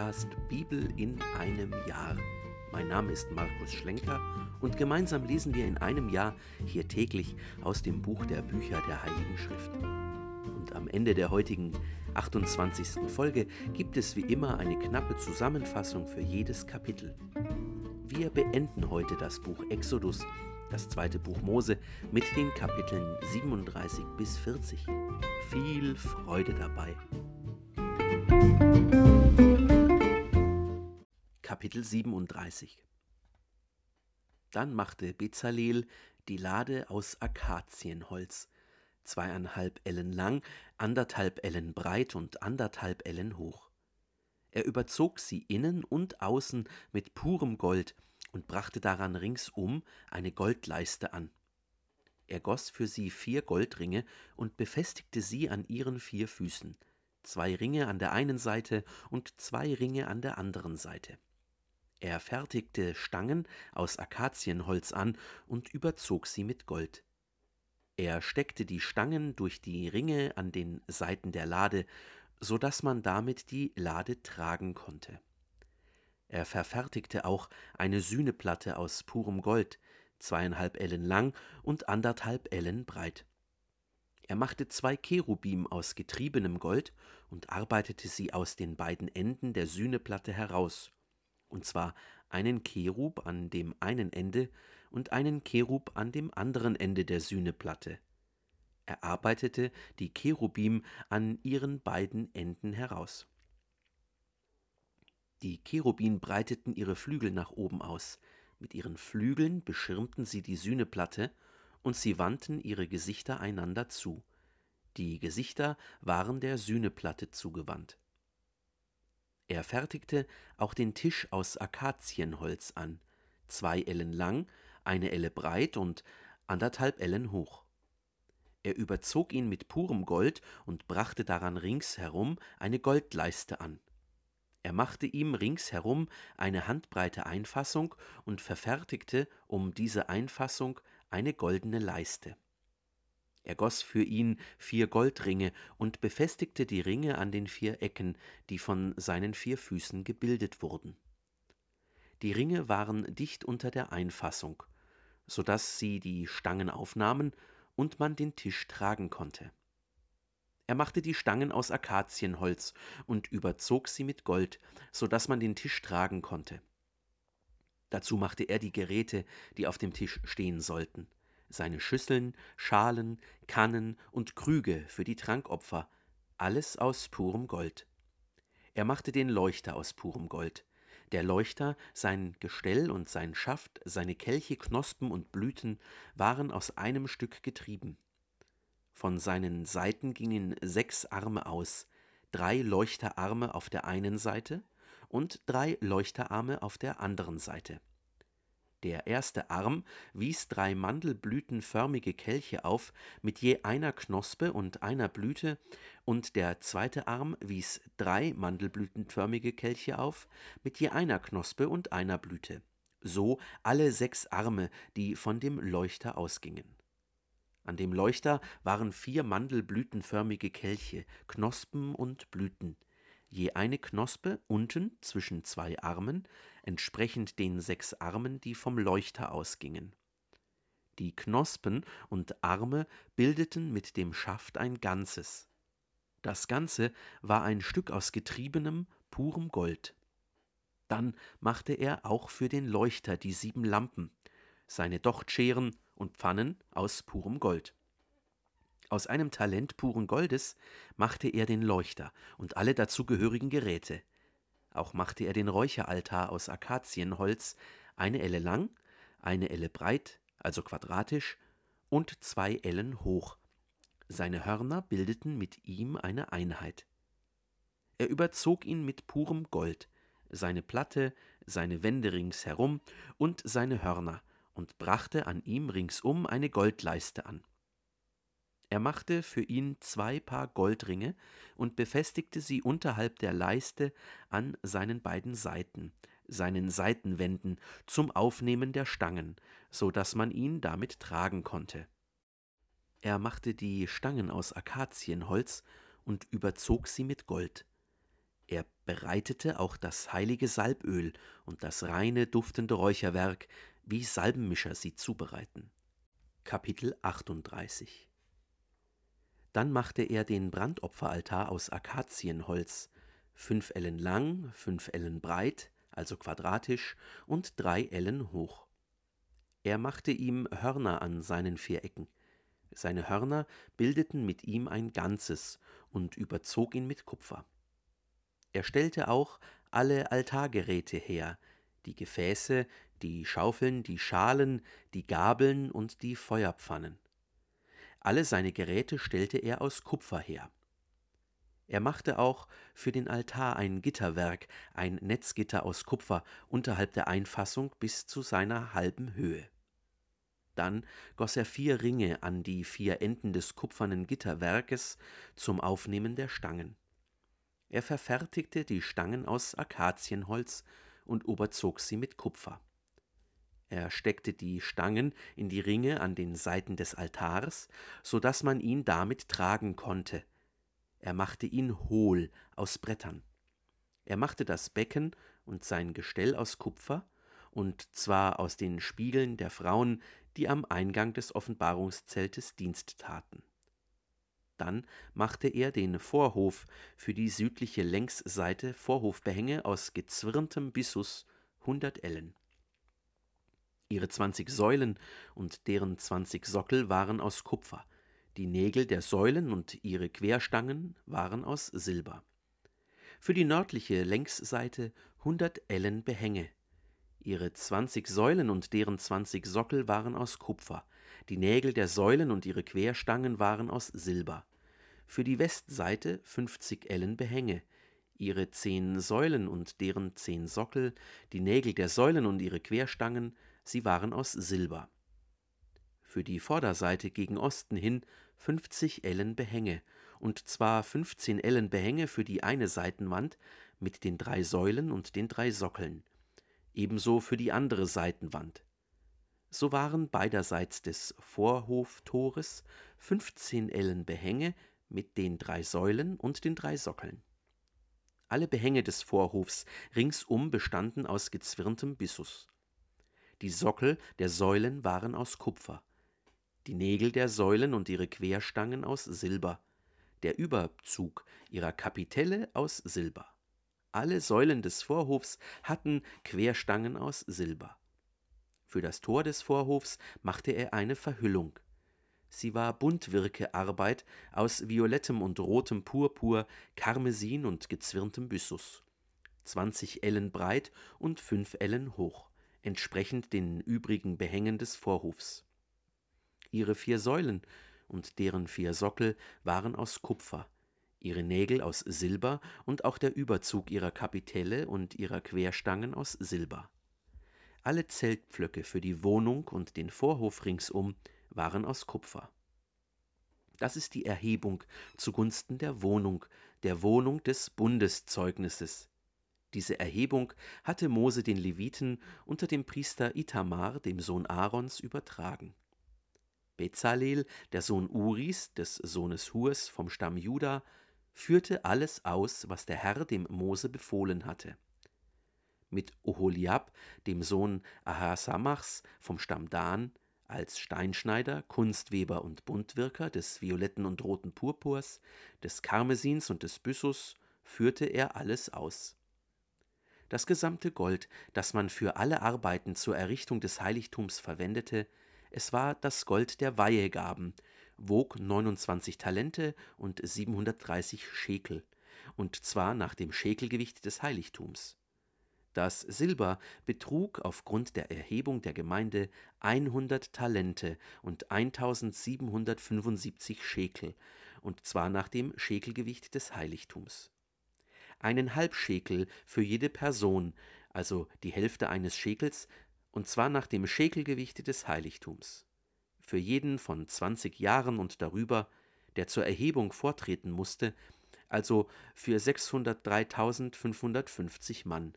Podcast Bibel in einem Jahr. Mein Name ist Markus Schlenker und gemeinsam lesen wir in einem Jahr hier täglich aus dem Buch der Bücher der Heiligen Schrift. Und am Ende der heutigen 28. Folge gibt es wie immer eine knappe Zusammenfassung für jedes Kapitel. Wir beenden heute das Buch Exodus, das zweite Buch Mose, mit den Kapiteln 37 bis 40. Viel Freude dabei! Kapitel 37 Dann machte Bezalel die Lade aus Akazienholz, zweieinhalb Ellen lang, anderthalb Ellen breit und anderthalb Ellen hoch. Er überzog sie innen und außen mit purem Gold und brachte daran ringsum eine Goldleiste an. Er goss für sie vier Goldringe und befestigte sie an ihren vier Füßen, zwei Ringe an der einen Seite und zwei Ringe an der anderen Seite. Er fertigte Stangen aus Akazienholz an und überzog sie mit Gold. Er steckte die Stangen durch die Ringe an den Seiten der Lade, so dass man damit die Lade tragen konnte. Er verfertigte auch eine Sühneplatte aus purem Gold, zweieinhalb Ellen lang und anderthalb Ellen breit. Er machte zwei Cherubim aus getriebenem Gold und arbeitete sie aus den beiden Enden der Sühneplatte heraus, und zwar einen Cherub an dem einen Ende und einen Cherub an dem anderen Ende der Sühneplatte. Er arbeitete die Cherubim an ihren beiden Enden heraus. Die Cherubim breiteten ihre Flügel nach oben aus, mit ihren Flügeln beschirmten sie die Sühneplatte und sie wandten ihre Gesichter einander zu. Die Gesichter waren der Sühneplatte zugewandt. Er fertigte auch den Tisch aus Akazienholz an, zwei Ellen lang, eine Elle breit und anderthalb Ellen hoch. Er überzog ihn mit purem Gold und brachte daran ringsherum eine Goldleiste an. Er machte ihm ringsherum eine handbreite Einfassung und verfertigte um diese Einfassung eine goldene Leiste. Er goss für ihn vier Goldringe und befestigte die Ringe an den vier Ecken, die von seinen vier Füßen gebildet wurden. Die Ringe waren dicht unter der Einfassung, so dass sie die Stangen aufnahmen und man den Tisch tragen konnte. Er machte die Stangen aus Akazienholz und überzog sie mit Gold, so dass man den Tisch tragen konnte. Dazu machte er die Geräte, die auf dem Tisch stehen sollten seine Schüsseln, Schalen, Kannen und Krüge für die Trankopfer, alles aus purem Gold. Er machte den Leuchter aus purem Gold. Der Leuchter, sein Gestell und sein Schaft, seine Kelche, Knospen und Blüten waren aus einem Stück getrieben. Von seinen Seiten gingen sechs Arme aus, drei Leuchterarme auf der einen Seite und drei Leuchterarme auf der anderen Seite. Der erste Arm wies drei mandelblütenförmige Kelche auf, mit je einer Knospe und einer Blüte, und der zweite Arm wies drei mandelblütenförmige Kelche auf, mit je einer Knospe und einer Blüte. So alle sechs Arme, die von dem Leuchter ausgingen. An dem Leuchter waren vier mandelblütenförmige Kelche, Knospen und Blüten, je eine Knospe unten zwischen zwei Armen, entsprechend den sechs Armen, die vom Leuchter ausgingen. Die Knospen und Arme bildeten mit dem Schaft ein Ganzes. Das Ganze war ein Stück aus getriebenem, purem Gold. Dann machte er auch für den Leuchter die sieben Lampen, seine Dochtscheren und Pfannen aus purem Gold. Aus einem Talent puren Goldes machte er den Leuchter und alle dazugehörigen Geräte, auch machte er den Räucheraltar aus Akazienholz, eine Elle lang, eine Elle breit, also quadratisch, und zwei Ellen hoch. Seine Hörner bildeten mit ihm eine Einheit. Er überzog ihn mit purem Gold, seine Platte, seine Wände ringsherum und seine Hörner, und brachte an ihm ringsum eine Goldleiste an. Er machte für ihn zwei Paar Goldringe und befestigte sie unterhalb der Leiste an seinen beiden Seiten, seinen Seitenwänden, zum Aufnehmen der Stangen, so dass man ihn damit tragen konnte. Er machte die Stangen aus Akazienholz und überzog sie mit Gold. Er bereitete auch das heilige Salböl und das reine duftende Räucherwerk, wie Salbenmischer sie zubereiten. Kapitel 38 Dann machte er den Brandopferaltar aus Akazienholz, fünf Ellen lang, fünf Ellen breit, also quadratisch, und drei Ellen hoch. Er machte ihm Hörner an seinen vier Ecken. Seine Hörner bildeten mit ihm ein Ganzes und überzog ihn mit Kupfer. Er stellte auch alle Altargeräte her, die Gefäße, die Schaufeln, die Schalen, die Gabeln und die Feuerpfannen. Alle seine Geräte stellte er aus Kupfer her. Er machte auch für den Altar ein Gitterwerk, ein Netzgitter aus Kupfer unterhalb der Einfassung bis zu seiner halben Höhe. Dann goss er vier Ringe an die vier Enden des kupfernen Gitterwerkes zum Aufnehmen der Stangen. Er verfertigte die Stangen aus Akazienholz und überzog sie mit Kupfer. Er steckte die Stangen in die Ringe an den Seiten des Altars, so dass man ihn damit tragen konnte. Er machte ihn hohl aus Brettern. Er machte das Becken und sein Gestell aus Kupfer, und zwar aus den Spiegeln der Frauen, die am Eingang des Offenbarungszeltes Dienst taten. Dann machte er den Vorhof für die südliche Längsseite Vorhofbehänge aus gezwirntem Bissus hundert Ellen. Ihre zwanzig Säulen und deren zwanzig Sockel waren aus Kupfer, die Nägel der Säulen und ihre Querstangen waren aus Silber. Für die nördliche Längsseite hundert Ellen Behänge. Ihre zwanzig Säulen und deren zwanzig Sockel waren aus Kupfer, die Nägel der Säulen und ihre Querstangen waren aus Silber für die Westseite 50 Ellen Behänge, ihre zehn Säulen und deren zehn Sockel, die Nägel der Säulen und ihre Querstangen, sie waren aus Silber. Für die Vorderseite gegen Osten hin 50 Ellen Behänge, und zwar 15 Ellen Behänge für die eine Seitenwand mit den drei Säulen und den drei Sockeln, ebenso für die andere Seitenwand. So waren beiderseits des Vorhoftores 15 Ellen Behänge mit den drei Säulen und den drei Sockeln. Alle Behänge des Vorhofs ringsum bestanden aus gezwirntem Bissus. Die Sockel der Säulen waren aus Kupfer, die Nägel der Säulen und ihre Querstangen aus Silber, der Überzug ihrer Kapitelle aus Silber. Alle Säulen des Vorhofs hatten Querstangen aus Silber. Für das Tor des Vorhofs machte er eine Verhüllung, Sie war Buntwirkearbeit aus violettem und rotem Purpur, Karmesin und gezwirntem Byssus. Zwanzig Ellen breit und fünf Ellen hoch, entsprechend den übrigen Behängen des Vorhofs. Ihre vier Säulen und deren vier Sockel waren aus Kupfer, ihre Nägel aus Silber und auch der Überzug ihrer Kapitelle und ihrer Querstangen aus Silber. Alle Zeltpflöcke für die Wohnung und den Vorhof ringsum waren aus Kupfer. Das ist die Erhebung zugunsten der Wohnung, der Wohnung des Bundeszeugnisses. Diese Erhebung hatte Mose den Leviten unter dem Priester Itamar, dem Sohn Aarons, übertragen. Bezalel, der Sohn Uris, des Sohnes Hurs vom Stamm Juda, führte alles aus, was der Herr dem Mose befohlen hatte. Mit Oholiab, dem Sohn Ahasamachs vom Stamm Dan, als Steinschneider, Kunstweber und Buntwirker des violetten und roten Purpurs, des Karmesins und des Byssus führte er alles aus. Das gesamte Gold, das man für alle Arbeiten zur Errichtung des Heiligtums verwendete, es war das Gold der Weihegaben, wog 29 Talente und 730 Schekel, und zwar nach dem Schekelgewicht des Heiligtums. Das Silber betrug aufgrund der Erhebung der Gemeinde 100 Talente und 1775 Schekel, und zwar nach dem Schekelgewicht des Heiligtums. Einen Halbschekel für jede Person, also die Hälfte eines Schekels, und zwar nach dem Schekelgewicht des Heiligtums. Für jeden von 20 Jahren und darüber, der zur Erhebung vortreten musste, also für 603.550 Mann.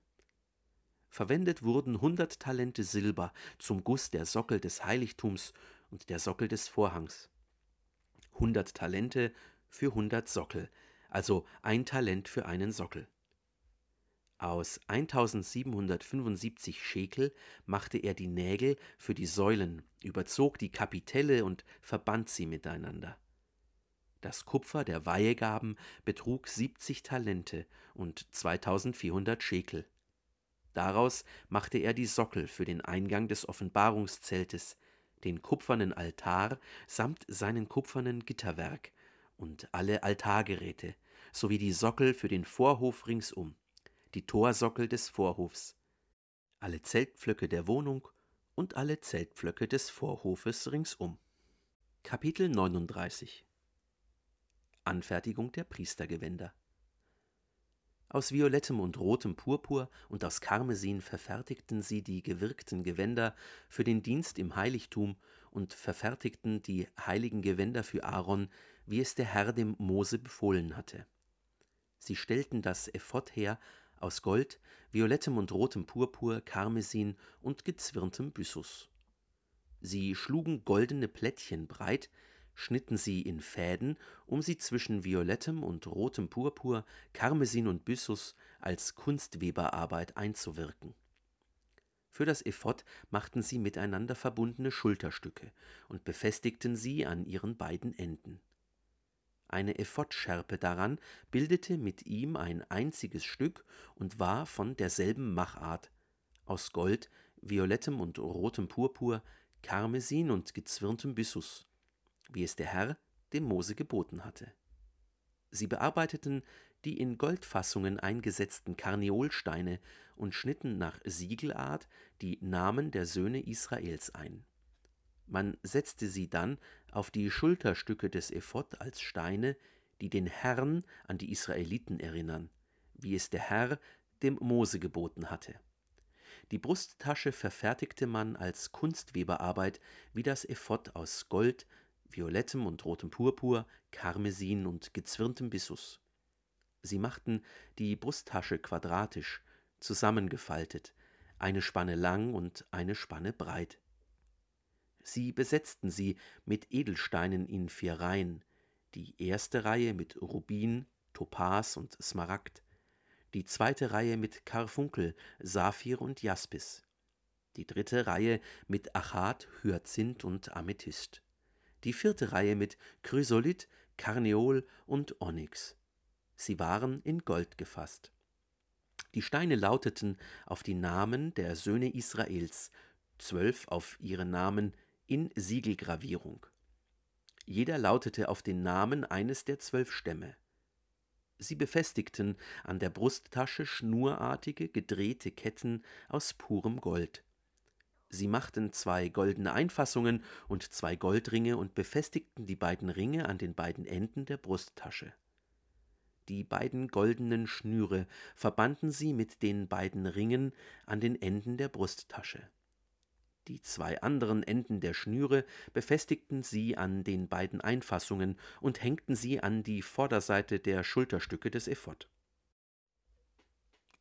Verwendet wurden hundert Talente Silber zum Guss der Sockel des Heiligtums und der Sockel des Vorhangs. Hundert Talente für hundert Sockel, also ein Talent für einen Sockel. Aus 1775 Schekel machte er die Nägel für die Säulen, überzog die Kapitelle und verband sie miteinander. Das Kupfer der Weihegaben betrug 70 Talente und 2400 Schekel. Daraus machte er die Sockel für den Eingang des Offenbarungszeltes, den kupfernen Altar samt seinen kupfernen Gitterwerk und alle Altargeräte, sowie die Sockel für den Vorhof ringsum, die Torsockel des Vorhofs, alle Zeltpflöcke der Wohnung und alle Zeltpflöcke des Vorhofes ringsum. Kapitel 39 Anfertigung der Priestergewänder aus violettem und rotem Purpur und aus Karmesin verfertigten sie die gewirkten Gewänder für den Dienst im Heiligtum und verfertigten die heiligen Gewänder für Aaron, wie es der Herr dem Mose befohlen hatte. Sie stellten das Ephod her aus Gold, violettem und rotem Purpur, Karmesin und gezwirntem Byssus. Sie schlugen goldene Plättchen breit, schnitten sie in Fäden, um sie zwischen violettem und rotem Purpur, Karmesin und Byssus als Kunstweberarbeit einzuwirken. Für das Ephod machten sie miteinander verbundene Schulterstücke und befestigten sie an ihren beiden Enden. Eine Ephodschärpe daran bildete mit ihm ein einziges Stück und war von derselben Machart, aus Gold, violettem und rotem Purpur, Karmesin und gezwirntem Byssus wie es der Herr dem Mose geboten hatte. Sie bearbeiteten die in Goldfassungen eingesetzten Karneolsteine und schnitten nach Siegelart die Namen der Söhne Israels ein. Man setzte sie dann auf die Schulterstücke des Ephod als Steine, die den Herrn an die Israeliten erinnern, wie es der Herr dem Mose geboten hatte. Die Brusttasche verfertigte man als Kunstweberarbeit wie das Ephod aus Gold, violettem und rotem Purpur, Karmesin und gezwirntem Byssus. Sie machten die Brusttasche quadratisch, zusammengefaltet, eine Spanne lang und eine Spanne breit. Sie besetzten sie mit Edelsteinen in vier Reihen, die erste Reihe mit Rubin, Topas und Smaragd, die zweite Reihe mit Karfunkel, Saphir und Jaspis, die dritte Reihe mit Achat, Hyazinth und Amethyst die vierte Reihe mit Chrysolith, Karneol und Onyx. Sie waren in Gold gefasst. Die Steine lauteten auf die Namen der Söhne Israels, zwölf auf ihre Namen in Siegelgravierung. Jeder lautete auf den Namen eines der zwölf Stämme. Sie befestigten an der Brusttasche schnurartige, gedrehte Ketten aus purem Gold. Sie machten zwei goldene Einfassungen und zwei Goldringe und befestigten die beiden Ringe an den beiden Enden der Brusttasche. Die beiden goldenen Schnüre verbanden sie mit den beiden Ringen an den Enden der Brusttasche. Die zwei anderen Enden der Schnüre befestigten sie an den beiden Einfassungen und hängten sie an die Vorderseite der Schulterstücke des Ephod.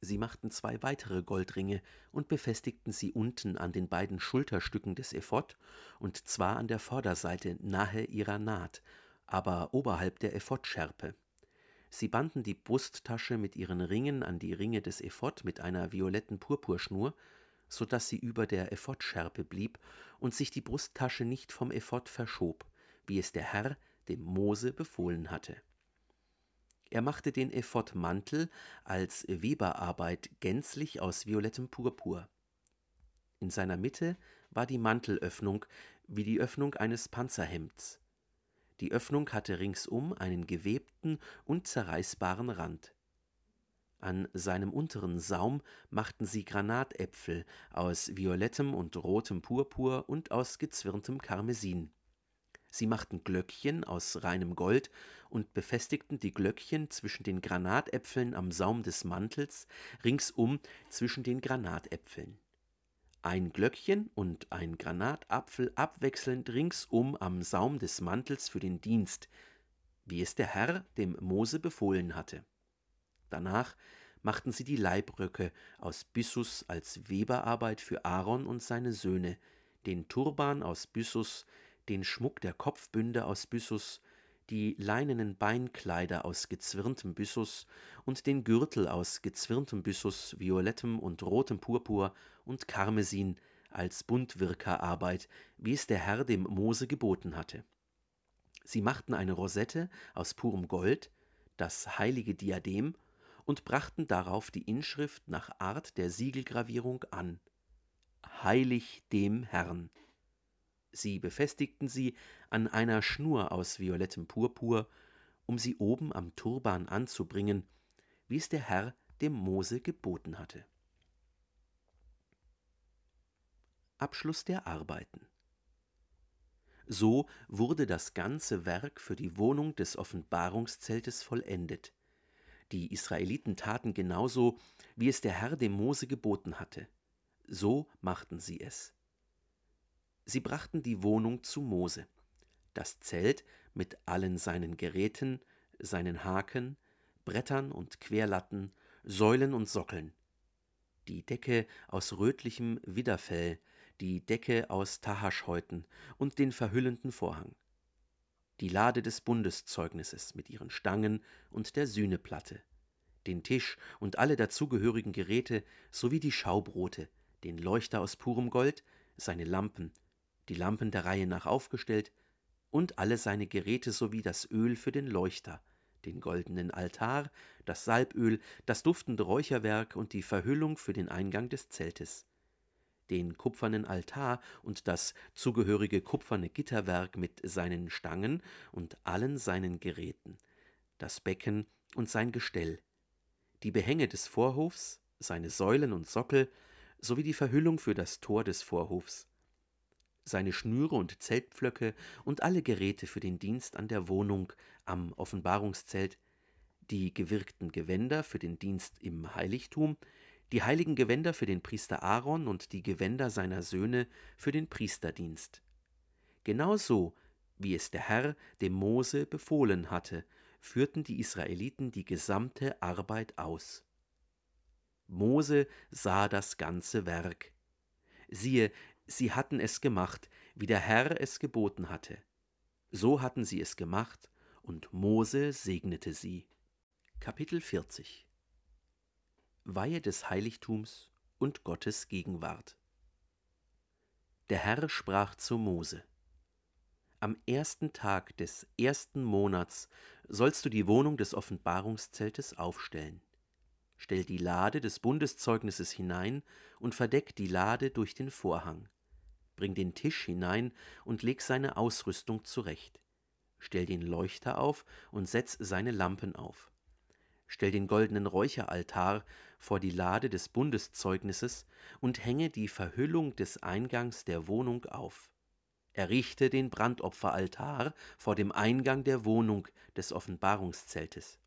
Sie machten zwei weitere Goldringe und befestigten sie unten an den beiden Schulterstücken des Ephod, und zwar an der Vorderseite nahe ihrer Naht, aber oberhalb der Ephodschärpe. Sie banden die Brusttasche mit ihren Ringen an die Ringe des Ephod mit einer violetten Purpurschnur, so dass sie über der Ephodschärpe blieb und sich die Brusttasche nicht vom Ephod verschob, wie es der Herr dem Mose befohlen hatte. Er machte den Ephod-Mantel als Weberarbeit gänzlich aus violettem Purpur. In seiner Mitte war die Mantelöffnung wie die Öffnung eines Panzerhemds. Die Öffnung hatte ringsum einen gewebten, unzerreißbaren Rand. An seinem unteren Saum machten sie Granatäpfel aus violettem und rotem Purpur und aus gezwirntem Karmesin. Sie machten Glöckchen aus reinem Gold und befestigten die Glöckchen zwischen den Granatäpfeln am Saum des Mantels, ringsum zwischen den Granatäpfeln. Ein Glöckchen und ein Granatapfel abwechselnd ringsum am Saum des Mantels für den Dienst, wie es der Herr dem Mose befohlen hatte. Danach machten sie die Leibröcke aus Byssus als Weberarbeit für Aaron und seine Söhne, den Turban aus Byssus, den Schmuck der Kopfbünde aus Byssus, die leinenen Beinkleider aus gezwirntem Byssus und den Gürtel aus gezwirntem Byssus, violettem und rotem Purpur und Karmesin als Buntwirkerarbeit, wie es der Herr dem Mose geboten hatte. Sie machten eine Rosette aus purem Gold, das heilige Diadem, und brachten darauf die Inschrift nach Art der Siegelgravierung an. Heilig dem Herrn. Sie befestigten sie an einer Schnur aus violettem Purpur, um sie oben am Turban anzubringen, wie es der Herr dem Mose geboten hatte. Abschluss der Arbeiten. So wurde das ganze Werk für die Wohnung des Offenbarungszeltes vollendet. Die Israeliten taten genauso, wie es der Herr dem Mose geboten hatte. So machten sie es. Sie brachten die Wohnung zu Mose, das Zelt mit allen seinen Geräten, seinen Haken, Brettern und Querlatten, Säulen und Sockeln, die Decke aus rötlichem Widderfell, die Decke aus Tahaschhäuten und den verhüllenden Vorhang, die Lade des Bundeszeugnisses mit ihren Stangen und der Sühneplatte, den Tisch und alle dazugehörigen Geräte sowie die Schaubrote, den Leuchter aus purem Gold, seine Lampen, die Lampen der Reihe nach aufgestellt und alle seine Geräte sowie das Öl für den Leuchter, den goldenen Altar, das Salböl, das duftende Räucherwerk und die Verhüllung für den Eingang des Zeltes, den kupfernen Altar und das zugehörige kupferne Gitterwerk mit seinen Stangen und allen seinen Geräten, das Becken und sein Gestell, die Behänge des Vorhofs, seine Säulen und Sockel, sowie die Verhüllung für das Tor des Vorhofs, seine Schnüre und Zeltpflöcke und alle Geräte für den Dienst an der Wohnung am Offenbarungszelt, die gewirkten Gewänder für den Dienst im Heiligtum, die heiligen Gewänder für den Priester Aaron und die Gewänder seiner Söhne für den Priesterdienst. Genauso wie es der Herr dem Mose befohlen hatte, führten die Israeliten die gesamte Arbeit aus. Mose sah das ganze Werk. Siehe, sie hatten es gemacht, wie der Herr es geboten hatte. So hatten sie es gemacht, und Mose segnete sie. Kapitel 40 Weihe des Heiligtums und Gottes Gegenwart Der Herr sprach zu Mose Am ersten Tag des ersten Monats sollst du die Wohnung des Offenbarungszeltes aufstellen. Stell die Lade des Bundeszeugnisses hinein und verdeck die Lade durch den Vorhang bring den Tisch hinein und leg seine Ausrüstung zurecht. Stell den Leuchter auf und setz seine Lampen auf. Stell den goldenen Räucheraltar vor die Lade des Bundeszeugnisses und hänge die Verhüllung des Eingangs der Wohnung auf. Errichte den Brandopferaltar vor dem Eingang der Wohnung des Offenbarungszeltes.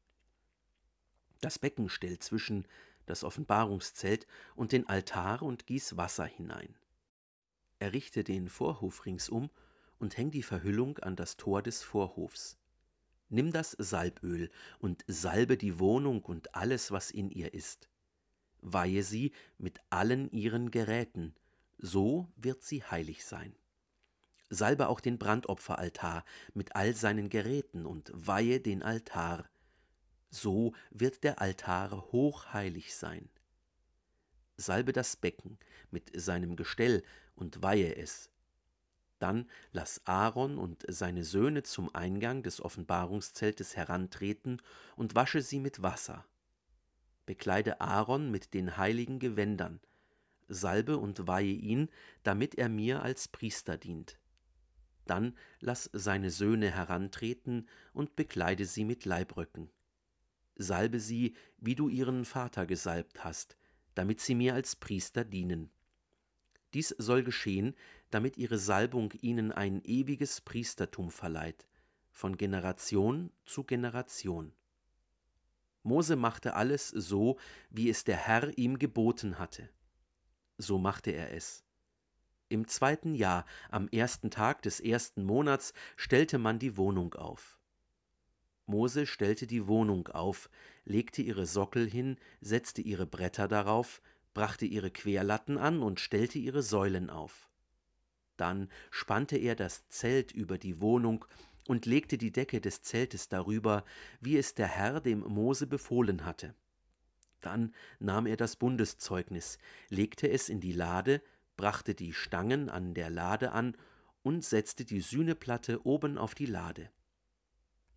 Das Becken stell zwischen das Offenbarungszelt und den Altar und gieß Wasser hinein errichte den Vorhof ringsum und häng die Verhüllung an das Tor des Vorhofs. Nimm das Salböl und salbe die Wohnung und alles, was in ihr ist. Weihe sie mit allen ihren Geräten, so wird sie heilig sein. Salbe auch den Brandopferaltar mit all seinen Geräten und weihe den Altar, so wird der Altar hochheilig sein. Salbe das Becken mit seinem Gestell und weihe es. Dann lass Aaron und seine Söhne zum Eingang des Offenbarungszeltes herantreten und wasche sie mit Wasser. Bekleide Aaron mit den heiligen Gewändern, salbe und weihe ihn, damit er mir als Priester dient. Dann lass seine Söhne herantreten und bekleide sie mit Leibröcken. Salbe sie, wie du ihren Vater gesalbt hast, damit sie mir als Priester dienen. Dies soll geschehen, damit ihre Salbung ihnen ein ewiges Priestertum verleiht, von Generation zu Generation. Mose machte alles so, wie es der Herr ihm geboten hatte. So machte er es. Im zweiten Jahr, am ersten Tag des ersten Monats, stellte man die Wohnung auf. Mose stellte die Wohnung auf, legte ihre Sockel hin, setzte ihre Bretter darauf, brachte ihre Querlatten an und stellte ihre Säulen auf. Dann spannte er das Zelt über die Wohnung und legte die Decke des Zeltes darüber, wie es der Herr dem Mose befohlen hatte. Dann nahm er das Bundeszeugnis, legte es in die Lade, brachte die Stangen an der Lade an und setzte die Sühneplatte oben auf die Lade.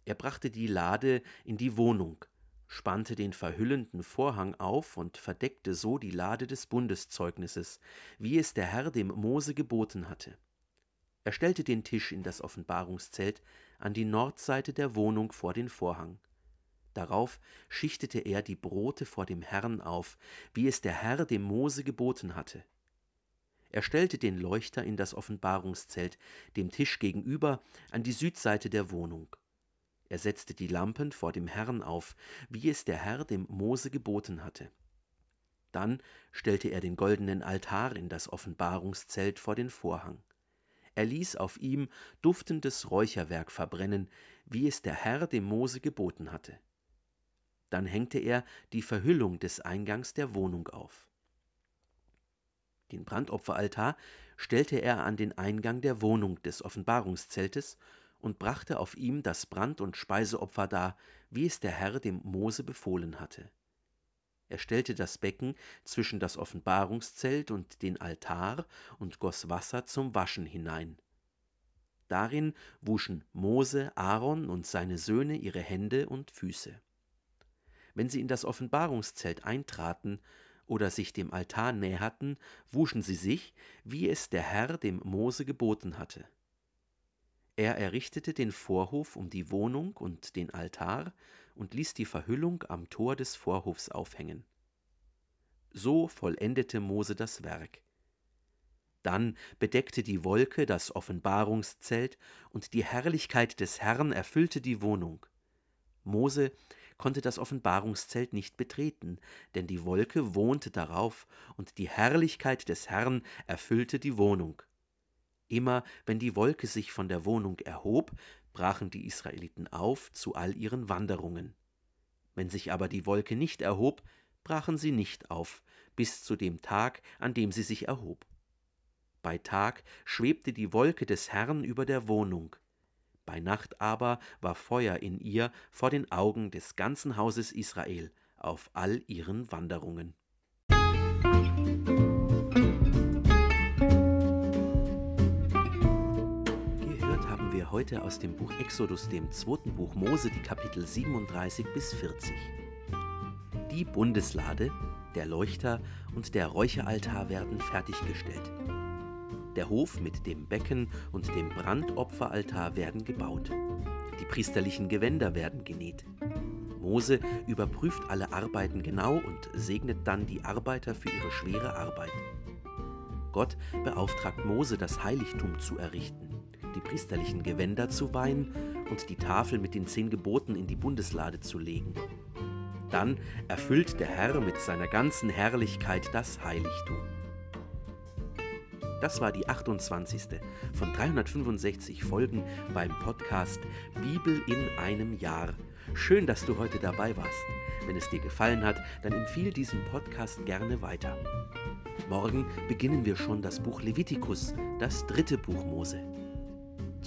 Er brachte die Lade in die Wohnung, spannte den verhüllenden Vorhang auf und verdeckte so die Lade des Bundeszeugnisses, wie es der Herr dem Mose geboten hatte. Er stellte den Tisch in das Offenbarungszelt an die Nordseite der Wohnung vor den Vorhang. Darauf schichtete er die Brote vor dem Herrn auf, wie es der Herr dem Mose geboten hatte. Er stellte den Leuchter in das Offenbarungszelt, dem Tisch gegenüber, an die Südseite der Wohnung. Er setzte die Lampen vor dem Herrn auf, wie es der Herr dem Mose geboten hatte. Dann stellte er den goldenen Altar in das Offenbarungszelt vor den Vorhang. Er ließ auf ihm duftendes Räucherwerk verbrennen, wie es der Herr dem Mose geboten hatte. Dann hängte er die Verhüllung des Eingangs der Wohnung auf. Den Brandopferaltar stellte er an den Eingang der Wohnung des Offenbarungszeltes und brachte auf ihm das Brand- und Speiseopfer dar, wie es der Herr dem Mose befohlen hatte. Er stellte das Becken zwischen das Offenbarungszelt und den Altar und goss Wasser zum Waschen hinein. Darin wuschen Mose, Aaron und seine Söhne ihre Hände und Füße. Wenn sie in das Offenbarungszelt eintraten oder sich dem Altar näherten, wuschen sie sich, wie es der Herr dem Mose geboten hatte. Er errichtete den Vorhof um die Wohnung und den Altar und ließ die Verhüllung am Tor des Vorhofs aufhängen. So vollendete Mose das Werk. Dann bedeckte die Wolke das Offenbarungszelt, und die Herrlichkeit des Herrn erfüllte die Wohnung. Mose konnte das Offenbarungszelt nicht betreten, denn die Wolke wohnte darauf, und die Herrlichkeit des Herrn erfüllte die Wohnung. Immer wenn die Wolke sich von der Wohnung erhob, brachen die Israeliten auf zu all ihren Wanderungen. Wenn sich aber die Wolke nicht erhob, brachen sie nicht auf, bis zu dem Tag, an dem sie sich erhob. Bei Tag schwebte die Wolke des Herrn über der Wohnung, bei Nacht aber war Feuer in ihr vor den Augen des ganzen Hauses Israel auf all ihren Wanderungen. Heute aus dem Buch Exodus, dem zweiten Buch Mose, die Kapitel 37 bis 40. Die Bundeslade, der Leuchter und der Räucheraltar werden fertiggestellt. Der Hof mit dem Becken und dem Brandopferaltar werden gebaut. Die priesterlichen Gewänder werden genäht. Mose überprüft alle Arbeiten genau und segnet dann die Arbeiter für ihre schwere Arbeit. Gott beauftragt Mose, das Heiligtum zu errichten die priesterlichen Gewänder zu weihen und die Tafel mit den zehn Geboten in die Bundeslade zu legen. Dann erfüllt der Herr mit seiner ganzen Herrlichkeit das Heiligtum. Das war die 28. von 365 Folgen beim Podcast Bibel in einem Jahr. Schön, dass du heute dabei warst. Wenn es dir gefallen hat, dann empfiehl diesen Podcast gerne weiter. Morgen beginnen wir schon das Buch Levitikus, das dritte Buch Mose.